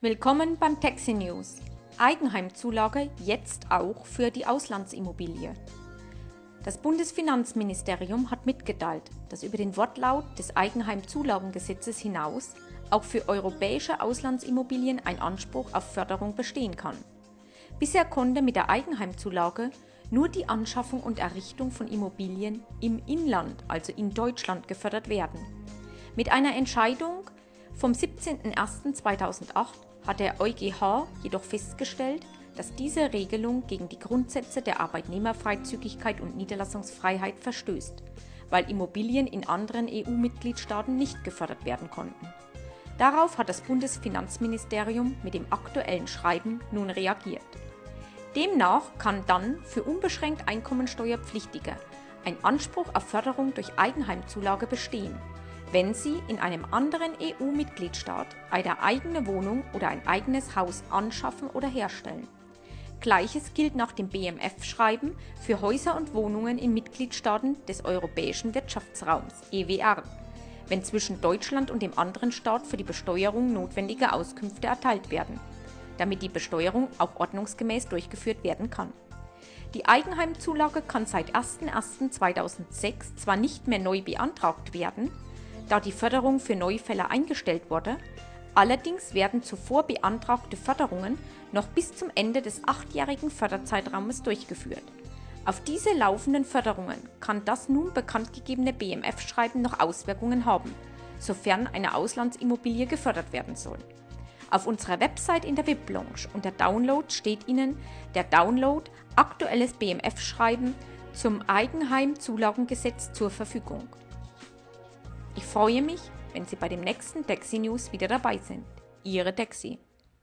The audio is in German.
Willkommen beim Taxi News. Eigenheimzulage jetzt auch für die Auslandsimmobilie. Das Bundesfinanzministerium hat mitgeteilt, dass über den Wortlaut des Eigenheimzulagengesetzes hinaus auch für europäische Auslandsimmobilien ein Anspruch auf Förderung bestehen kann. Bisher konnte mit der Eigenheimzulage nur die Anschaffung und Errichtung von Immobilien im Inland, also in Deutschland, gefördert werden. Mit einer Entscheidung vom 17.01.2008 hat der EuGH jedoch festgestellt, dass diese Regelung gegen die Grundsätze der Arbeitnehmerfreizügigkeit und Niederlassungsfreiheit verstößt, weil Immobilien in anderen EU-Mitgliedstaaten nicht gefördert werden konnten. Darauf hat das Bundesfinanzministerium mit dem aktuellen Schreiben nun reagiert. Demnach kann dann für unbeschränkt Einkommensteuerpflichtige ein Anspruch auf Förderung durch Eigenheimzulage bestehen, wenn Sie in einem anderen EU-Mitgliedstaat eine eigene Wohnung oder ein eigenes Haus anschaffen oder herstellen. Gleiches gilt nach dem BMF-Schreiben für Häuser und Wohnungen in Mitgliedstaaten des Europäischen Wirtschaftsraums EWR, wenn zwischen Deutschland und dem anderen Staat für die Besteuerung notwendige Auskünfte erteilt werden, damit die Besteuerung auch ordnungsgemäß durchgeführt werden kann. Die Eigenheimzulage kann seit 01.01.2006 zwar nicht mehr neu beantragt werden, da die Förderung für Neufälle eingestellt wurde, allerdings werden zuvor beantragte Förderungen noch bis zum Ende des achtjährigen Förderzeitraumes durchgeführt. Auf diese laufenden Förderungen kann das nun bekanntgegebene BMF-Schreiben noch Auswirkungen haben, sofern eine Auslandsimmobilie gefördert werden soll. Auf unserer Website in der VIP-Lounge unter Download steht Ihnen der Download Aktuelles BMF-Schreiben zum Eigenheimzulagengesetz zur Verfügung. Ich freue mich, wenn Sie bei dem nächsten Taxi News wieder dabei sind. Ihre Taxi.